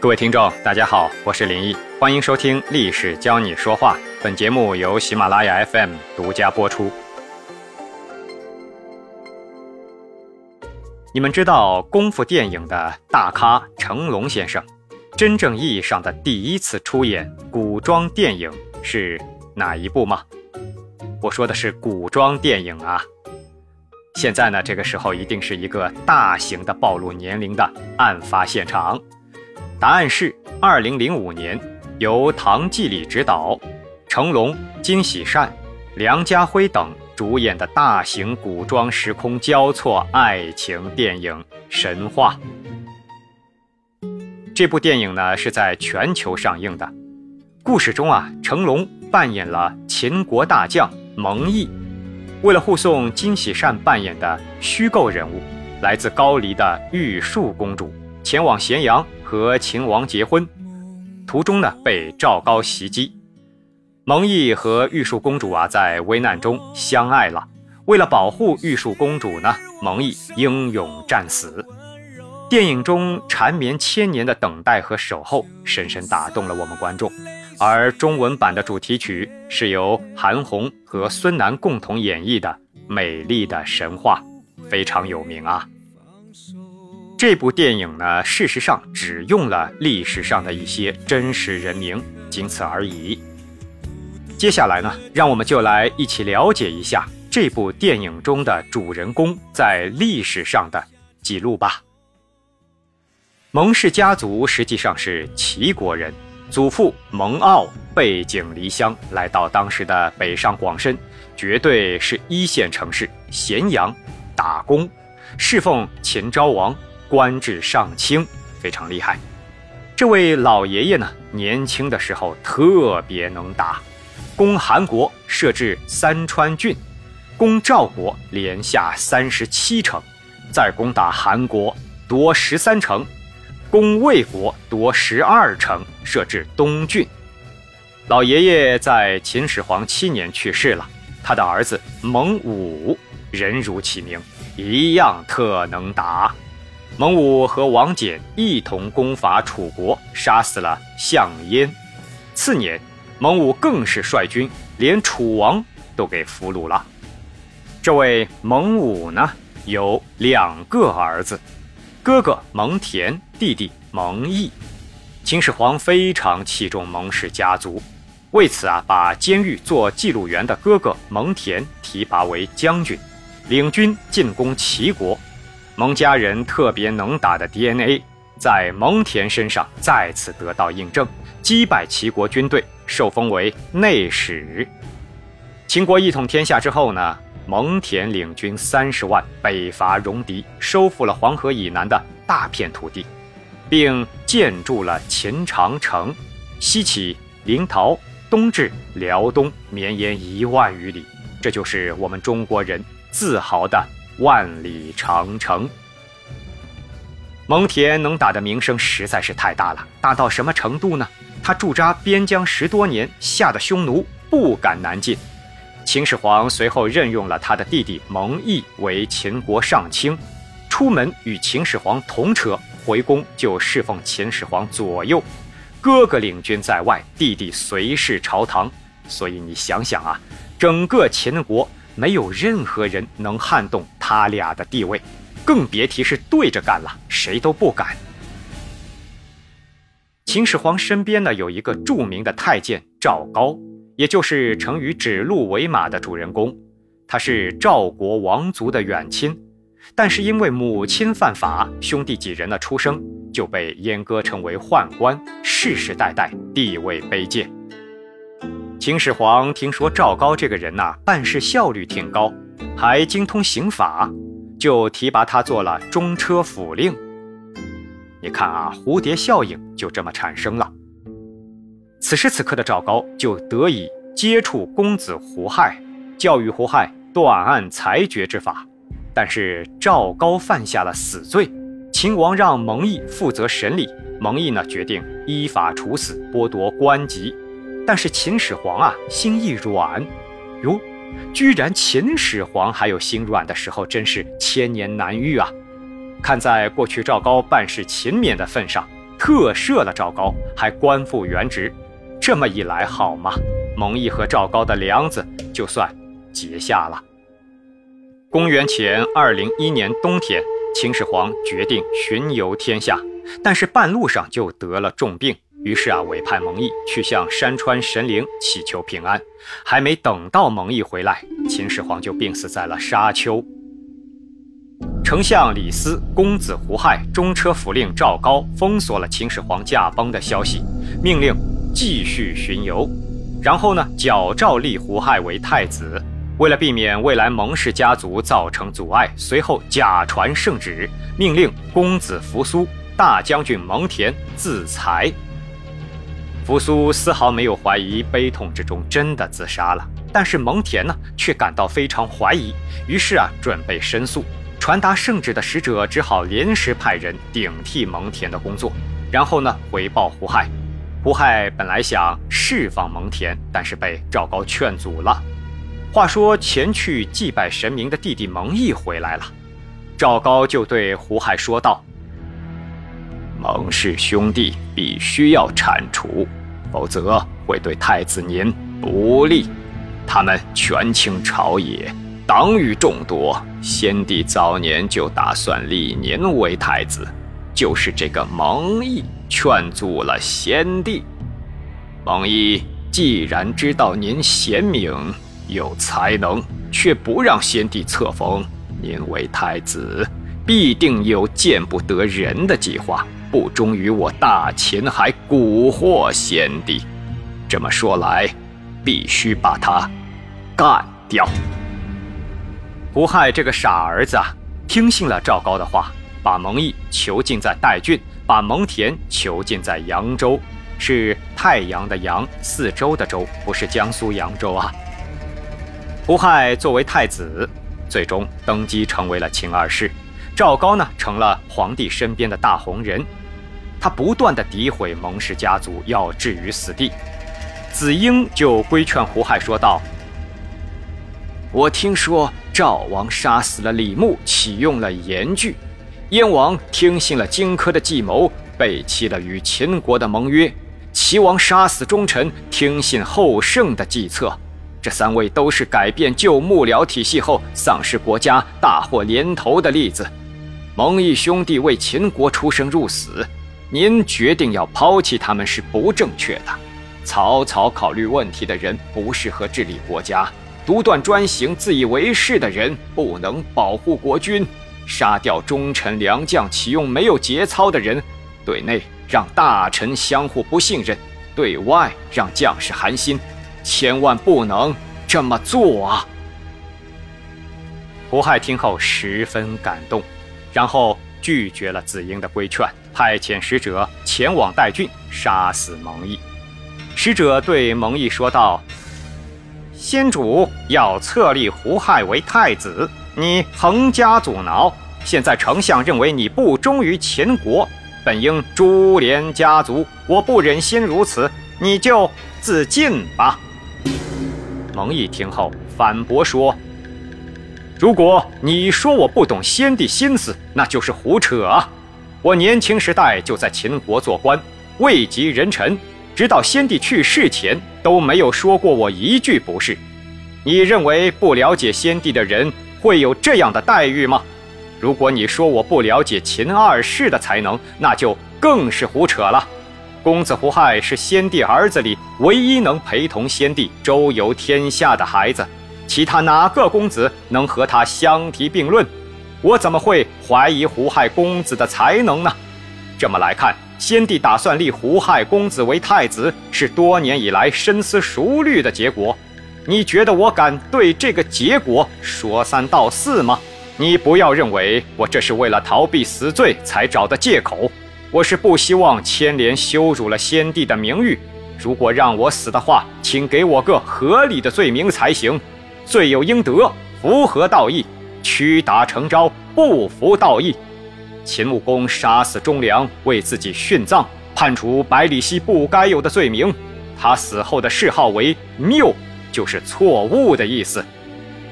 各位听众，大家好，我是林毅，欢迎收听《历史教你说话》。本节目由喜马拉雅 FM 独家播出。你们知道功夫电影的大咖成龙先生，真正意义上的第一次出演古装电影是哪一部吗？我说的是古装电影啊。现在呢，这个时候一定是一个大型的暴露年龄的案发现场。答案是二零零五年，由唐季礼执导，成龙、金喜善、梁家辉等主演的大型古装时空交错爱情电影《神话》。这部电影呢是在全球上映的。故事中啊，成龙扮演了秦国大将蒙毅，为了护送金喜善扮演的虚构人物，来自高丽的玉树公主前往咸阳。和秦王结婚，途中呢被赵高袭击，蒙毅和玉树公主啊在危难中相爱了。为了保护玉树公主呢，蒙毅英勇战死。电影中缠绵千年的等待和守候，深深打动了我们观众。而中文版的主题曲是由韩红和孙楠共同演绎的《美丽的神话》，非常有名啊。这部电影呢，事实上只用了历史上的一些真实人名，仅此而已。接下来呢，让我们就来一起了解一下这部电影中的主人公在历史上的记录吧。蒙氏家族实际上是齐国人，祖父蒙骜背井离乡来到当时的北上广深，绝对是一线城市咸阳打工，侍奉秦昭王。官至上卿，非常厉害。这位老爷爷呢，年轻的时候特别能打，攻韩国设置三川郡，攻赵国连下三十七城，再攻打韩国夺十三城，攻魏国夺十二城，设置东郡。老爷爷在秦始皇七年去世了，他的儿子蒙武人如其名，一样特能打。蒙武和王翦一同攻伐楚国，杀死了项燕。次年，蒙武更是率军连楚王都给俘虏了。这位蒙武呢，有两个儿子，哥哥蒙恬，弟弟蒙毅。秦始皇非常器重蒙氏家族，为此啊，把监狱做记录员的哥哥蒙恬提拔为将军，领军进攻齐国。蒙家人特别能打的 DNA，在蒙恬身上再次得到印证，击败齐国军队，受封为内史。秦国一统天下之后呢，蒙恬领军三十万北伐戎狄，收复了黄河以南的大片土地，并建筑了秦长城，西起临洮，东至辽东，绵延一万余里。这就是我们中国人自豪的。万里长城，蒙恬能打的名声实在是太大了，大到什么程度呢？他驻扎边疆十多年，吓得匈奴不敢南进。秦始皇随后任用了他的弟弟蒙毅为秦国上卿，出门与秦始皇同车，回宫就侍奉秦始皇左右。哥哥领军在外，弟弟随侍朝堂。所以你想想啊，整个秦国。没有任何人能撼动他俩的地位，更别提是对着干了，谁都不敢。秦始皇身边呢有一个著名的太监赵高，也就是成语“指鹿为马”的主人公。他是赵国王族的远亲，但是因为母亲犯法，兄弟几人的出生就被阉割成为宦官，世世代代地位卑贱。秦始皇听说赵高这个人呐，办事效率挺高，还精通刑法，就提拔他做了中车府令。你看啊，蝴蝶效应就这么产生了。此时此刻的赵高就得以接触公子胡亥，教育胡亥断案裁决之法。但是赵高犯下了死罪，秦王让蒙毅负责审理，蒙毅呢决定依法处死，剥夺官籍。但是秦始皇啊，心一软，哟，居然秦始皇还有心软的时候，真是千年难遇啊！看在过去赵高办事勤勉的份上，特赦了赵高，还官复原职。这么一来，好吗？蒙毅和赵高的梁子就算结下了。公元前二零一年冬天，秦始皇决定巡游天下，但是半路上就得了重病，于是啊，委派蒙毅去向山川神灵祈求平安。还没等到蒙毅回来，秦始皇就病死在了沙丘。丞相李斯、公子胡亥、中车府令赵高封锁了秦始皇驾崩的消息，命令继续巡游，然后呢，矫诏立胡亥为太子。为了避免未来蒙氏家族造成阻碍，随后假传圣旨，命令公子扶苏、大将军蒙恬自裁。扶苏丝毫没有怀疑，悲痛之中真的自杀了。但是蒙恬呢，却感到非常怀疑，于是啊，准备申诉。传达圣旨的使者只好临时派人顶替蒙恬的工作，然后呢，回报胡亥。胡亥本来想释放蒙恬，但是被赵高劝阻了。话说前去祭拜神明的弟弟蒙毅回来了，赵高就对胡亥说道：“蒙氏兄弟必须要铲除，否则会对太子您不利。他们权倾朝野，党羽众多。先帝早年就打算立您为太子，就是这个蒙毅劝阻了先帝。蒙毅既然知道您贤明。”有才能，却不让先帝册封您为太子，必定有见不得人的计划，不忠于我大秦，还蛊惑先帝。这么说来，必须把他干掉。胡亥这个傻儿子啊，听信了赵高的话，把蒙毅囚禁在代郡，把蒙恬囚禁在扬州，是太阳的阳，四周的周，不是江苏扬州啊。胡亥作为太子，最终登基成为了秦二世。赵高呢，成了皇帝身边的大红人。他不断的诋毁蒙氏家族，要置于死地。子婴就规劝胡亥说道：“我听说赵王杀死了李牧，启用了严句；燕王听信了荆轲的计谋，背弃了与秦国的盟约；齐王杀死忠臣，听信后胜的计策。”这三位都是改变旧幕僚体系后丧失国家、大祸连头的例子。蒙毅兄弟为秦国出生入死，您决定要抛弃他们是不正确的。草草考虑问题的人不适合治理国家，独断专行、自以为是的人不能保护国君。杀掉忠臣良将，启用没有节操的人，对内让大臣相互不信任，对外让将士寒心。千万不能这么做啊！胡亥听后十分感动，然后拒绝了子婴的规劝，派遣使者前往代郡杀死蒙毅。使者对蒙毅说道：“先主要册立胡亥为太子，你横加阻挠。现在丞相认为你不忠于秦国，本应株连家族，我不忍心如此，你就自尽吧。”蒙毅听后反驳说：“如果你说我不懂先帝心思，那就是胡扯啊！我年轻时代就在秦国做官，位极人臣，直到先帝去世前都没有说过我一句不是。你认为不了解先帝的人会有这样的待遇吗？如果你说我不了解秦二世的才能，那就更是胡扯了。”公子胡亥是先帝儿子里唯一能陪同先帝周游天下的孩子，其他哪个公子能和他相提并论？我怎么会怀疑胡亥公子的才能呢？这么来看，先帝打算立胡亥公子为太子，是多年以来深思熟虑的结果。你觉得我敢对这个结果说三道四吗？你不要认为我这是为了逃避死罪才找的借口。我是不希望牵连羞辱了先帝的名誉。如果让我死的话，请给我个合理的罪名才行。罪有应得，符合道义；屈打成招，不符道义。秦穆公杀死忠良，为自己殉葬，判处百里奚不该有的罪名。他死后的谥号为谬，就是错误的意思。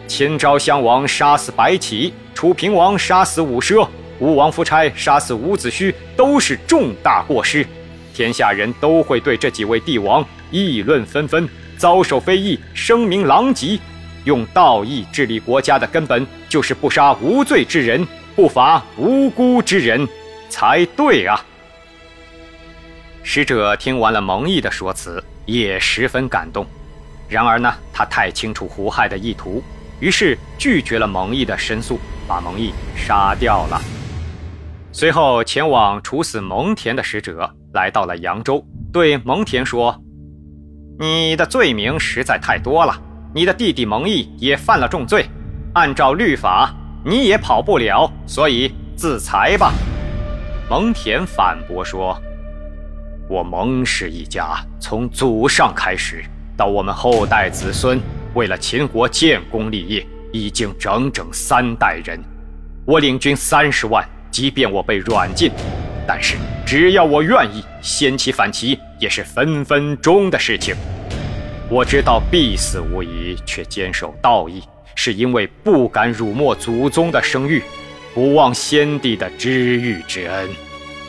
秦昭襄王杀死白起，楚平王杀死伍奢。吴王夫差杀死伍子胥都是重大过失，天下人都会对这几位帝王议论纷纷，遭受非议，声名狼藉。用道义治理国家的根本就是不杀无罪之人，不罚无辜之人，才对啊！使者听完了蒙毅的说辞，也十分感动。然而呢，他太清楚胡亥的意图，于是拒绝了蒙毅的申诉，把蒙毅杀掉了。随后前往处死蒙恬的使者来到了扬州，对蒙恬说：“你的罪名实在太多了。”你的弟弟蒙毅也犯了重罪，按照律法，你也跑不了，所以自裁吧。蒙恬反驳说：“我蒙氏一家从祖上开始，到我们后代子孙，为了秦国建功立业，已经整整三代人。我领军三十万，即便我被软禁，但是只要我愿意，掀起反旗也是分分钟的事情。”我知道必死无疑，却坚守道义，是因为不敢辱没祖宗的声誉，不忘先帝的知遇之恩。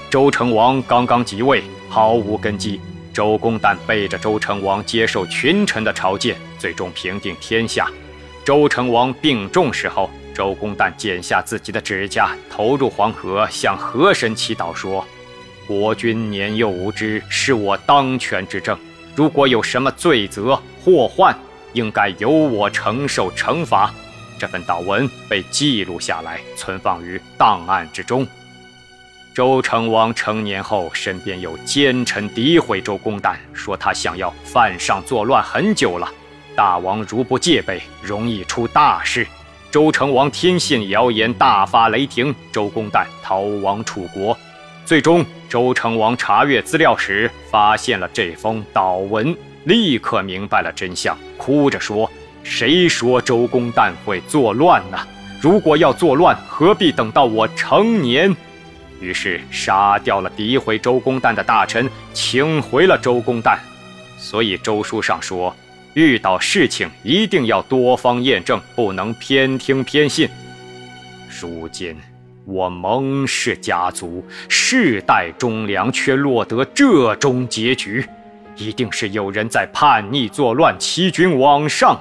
周成王刚刚即位，毫无根基。周公旦背着周成王接受群臣的朝见，最终平定天下。周成王病重时候，周公旦剪下自己的指甲，投入黄河，向河神祈祷说：“国君年幼无知，是我当权之政。”如果有什么罪责祸患，应该由我承受惩罚。这份祷文被记录下来，存放于档案之中。周成王成年后，身边有奸臣诋毁周公旦，说他想要犯上作乱很久了。大王如不戒备，容易出大事。周成王听信谣言，大发雷霆，周公旦逃亡楚国。最终，周成王查阅资料时，发现了这封祷文，立刻明白了真相，哭着说：“谁说周公旦会作乱呢？如果要作乱，何必等到我成年？”于是杀掉了诋毁周公旦的大臣，请回了周公旦。所以周书上说，遇到事情一定要多方验证，不能偏听偏信。如今。我蒙氏家族世代忠良，却落得这种结局，一定是有人在叛逆作乱，欺君罔上。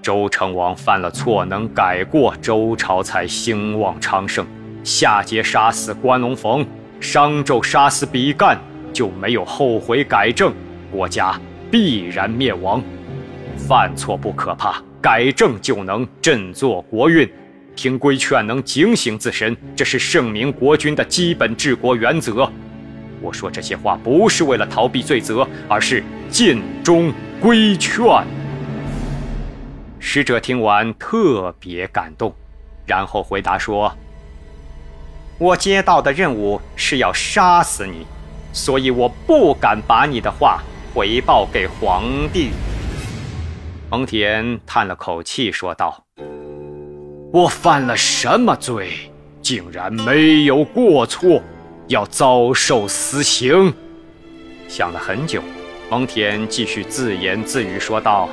周成王犯了错，能改过，周朝才兴旺昌盛。夏桀杀死关龙逢，商纣杀死比干，就没有后悔改正，国家必然灭亡。犯错不可怕，改正就能振作国运。听规劝能警醒自身，这是圣明国君的基本治国原则。我说这些话不是为了逃避罪责，而是尽忠规劝。使者听完特别感动，然后回答说：“我接到的任务是要杀死你，所以我不敢把你的话回报给皇帝。”蒙恬叹了口气说道。我犯了什么罪，竟然没有过错，要遭受死刑？想了很久，蒙恬继续自言自语说道：“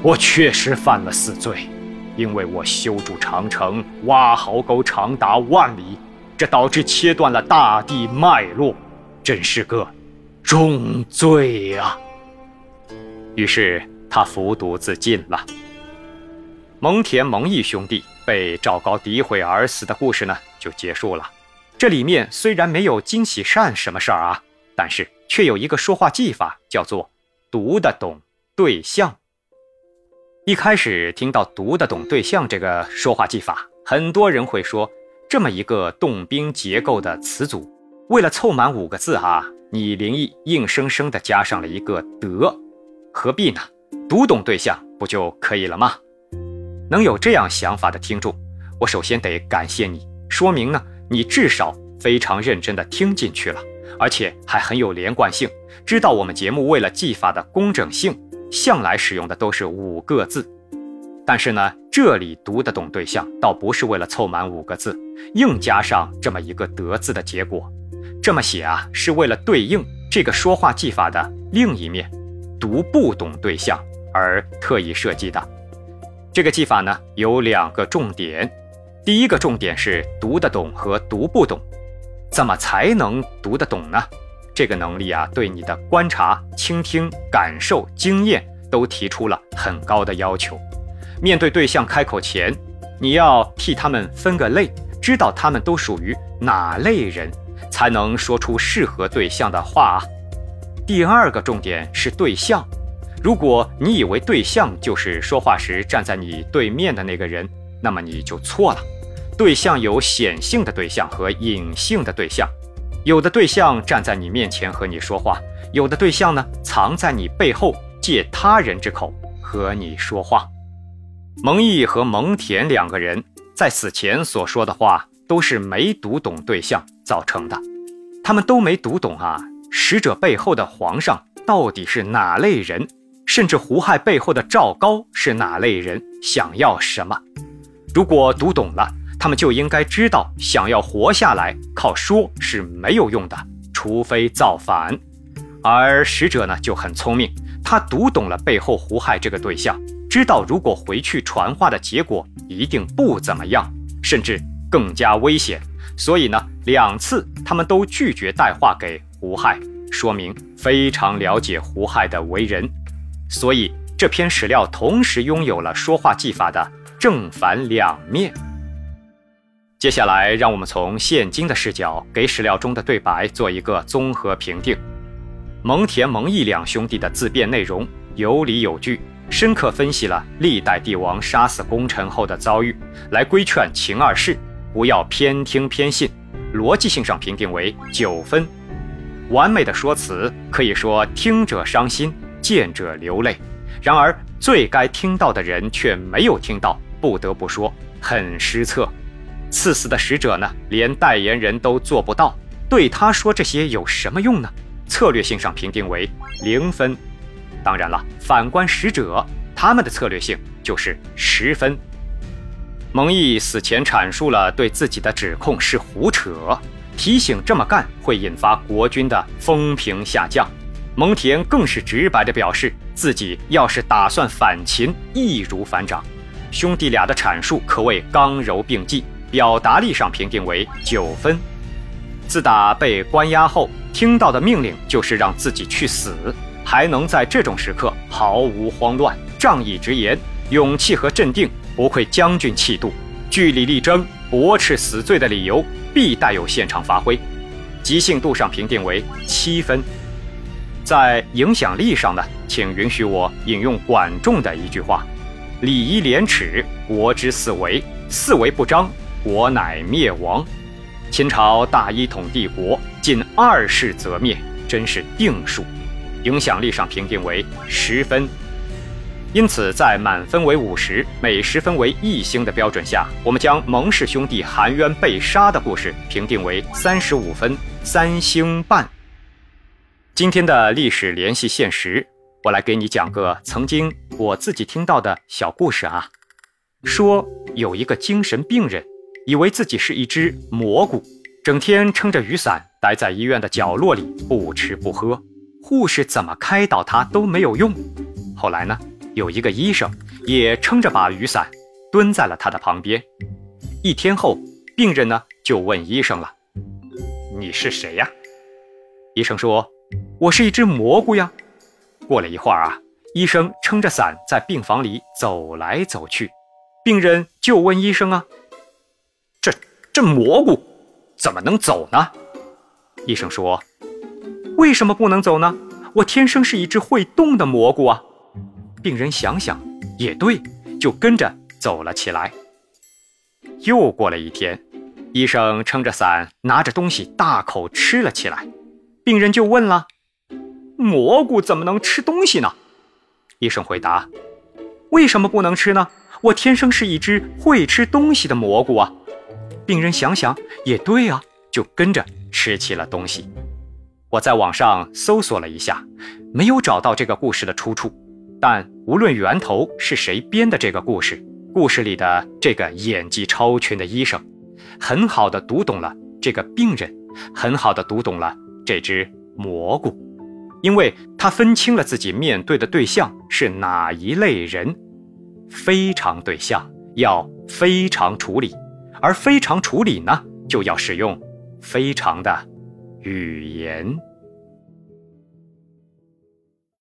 我确实犯了死罪，因为我修筑长城，挖壕沟长达万里，这导致切断了大地脉络，真是个重罪啊！”于是他服毒自尽了。蒙恬、蒙毅兄弟被赵高诋毁而死的故事呢，就结束了。这里面虽然没有金喜善什么事儿啊，但是却有一个说话技法，叫做“读得懂对象”。一开始听到“读得懂对象”这个说话技法，很多人会说，这么一个动宾结构的词组，为了凑满五个字啊，你林毅硬生生的加上了一个“得”，何必呢？读懂对象不就可以了吗？能有这样想法的听众，我首先得感谢你，说明呢，你至少非常认真的听进去了，而且还很有连贯性，知道我们节目为了技法的工整性，向来使用的都是五个字。但是呢，这里读得懂对象，倒不是为了凑满五个字，硬加上这么一个得字的结果，这么写啊，是为了对应这个说话技法的另一面，读不懂对象而特意设计的。这个技法呢有两个重点，第一个重点是读得懂和读不懂，怎么才能读得懂呢？这个能力啊，对你的观察、倾听、感受、经验都提出了很高的要求。面对对象开口前，你要替他们分个类，知道他们都属于哪类人，才能说出适合对象的话啊。第二个重点是对象，如果你以为对象就是说话时站在你对面的那个人，那么你就错了。对象有显性的对象和隐性的对象，有的对象站在你面前和你说话，有的对象呢藏在你背后，借他人之口和你说话。蒙毅和蒙恬两个人在死前所说的话都是没读懂对象造成的，他们都没读懂啊，使者背后的皇上到底是哪类人，甚至胡亥背后的赵高是哪类人，想要什么？如果读懂了。他们就应该知道，想要活下来，靠说是没有用的，除非造反。而使者呢就很聪明，他读懂了背后胡亥这个对象，知道如果回去传话的结果一定不怎么样，甚至更加危险。所以呢，两次他们都拒绝带话给胡亥，说明非常了解胡亥的为人。所以这篇史料同时拥有了说话技法的正反两面。接下来，让我们从现今的视角给史料中的对白做一个综合评定。蒙恬、蒙毅两兄弟的自辩内容有理有据，深刻分析了历代帝王杀死功臣后的遭遇，来规劝秦二世不要偏听偏信。逻辑性上评定为九分，完美的说辞可以说听者伤心，见者流泪。然而最该听到的人却没有听到，不得不说很失策。赐死的使者呢，连代言人都做不到，对他说这些有什么用呢？策略性上评定为零分。当然了，反观使者，他们的策略性就是十分。蒙毅死前阐述了对自己的指控是胡扯，提醒这么干会引发国君的风评下降。蒙恬更是直白地表示，自己要是打算反秦，易如反掌。兄弟俩的阐述可谓刚柔并济。表达力上评定为九分。自打被关押后，听到的命令就是让自己去死，还能在这种时刻毫无慌乱，仗义直言，勇气和镇定不愧将军气度，据理力争，驳斥死罪的理由必带有现场发挥。即兴度上评定为七分。在影响力上呢，请允许我引用管仲的一句话：“礼义廉耻，国之四维；四维不张。”国乃灭亡，秦朝大一统帝国，仅二世则灭，真是定数。影响力上评定为十分，因此在满分为五十，每十分为一星的标准下，我们将蒙氏兄弟含冤被杀的故事评定为三十五分，三星半。今天的历史联系现实，我来给你讲个曾经我自己听到的小故事啊，说有一个精神病人。以为自己是一只蘑菇，整天撑着雨伞待在医院的角落里，不吃不喝，护士怎么开导他都没有用。后来呢，有一个医生也撑着把雨伞蹲在了他的旁边。一天后，病人呢就问医生了：“你是谁呀？”医生说：“我是一只蘑菇呀。”过了一会儿啊，医生撑着伞在病房里走来走去，病人就问医生啊。这这蘑菇怎么能走呢？医生说：“为什么不能走呢？我天生是一只会动的蘑菇啊！”病人想想也对，就跟着走了起来。又过了一天，医生撑着伞，拿着东西大口吃了起来。病人就问了：“蘑菇怎么能吃东西呢？”医生回答：“为什么不能吃呢？我天生是一只会吃东西的蘑菇啊！”病人想想也对啊，就跟着吃起了东西。我在网上搜索了一下，没有找到这个故事的出处。但无论源头是谁编的这个故事，故事里的这个演技超群的医生，很好的读懂了这个病人，很好的读懂了这只蘑菇，因为他分清了自己面对的对象是哪一类人，非常对象要非常处理。而非常处理呢，就要使用非常的语言。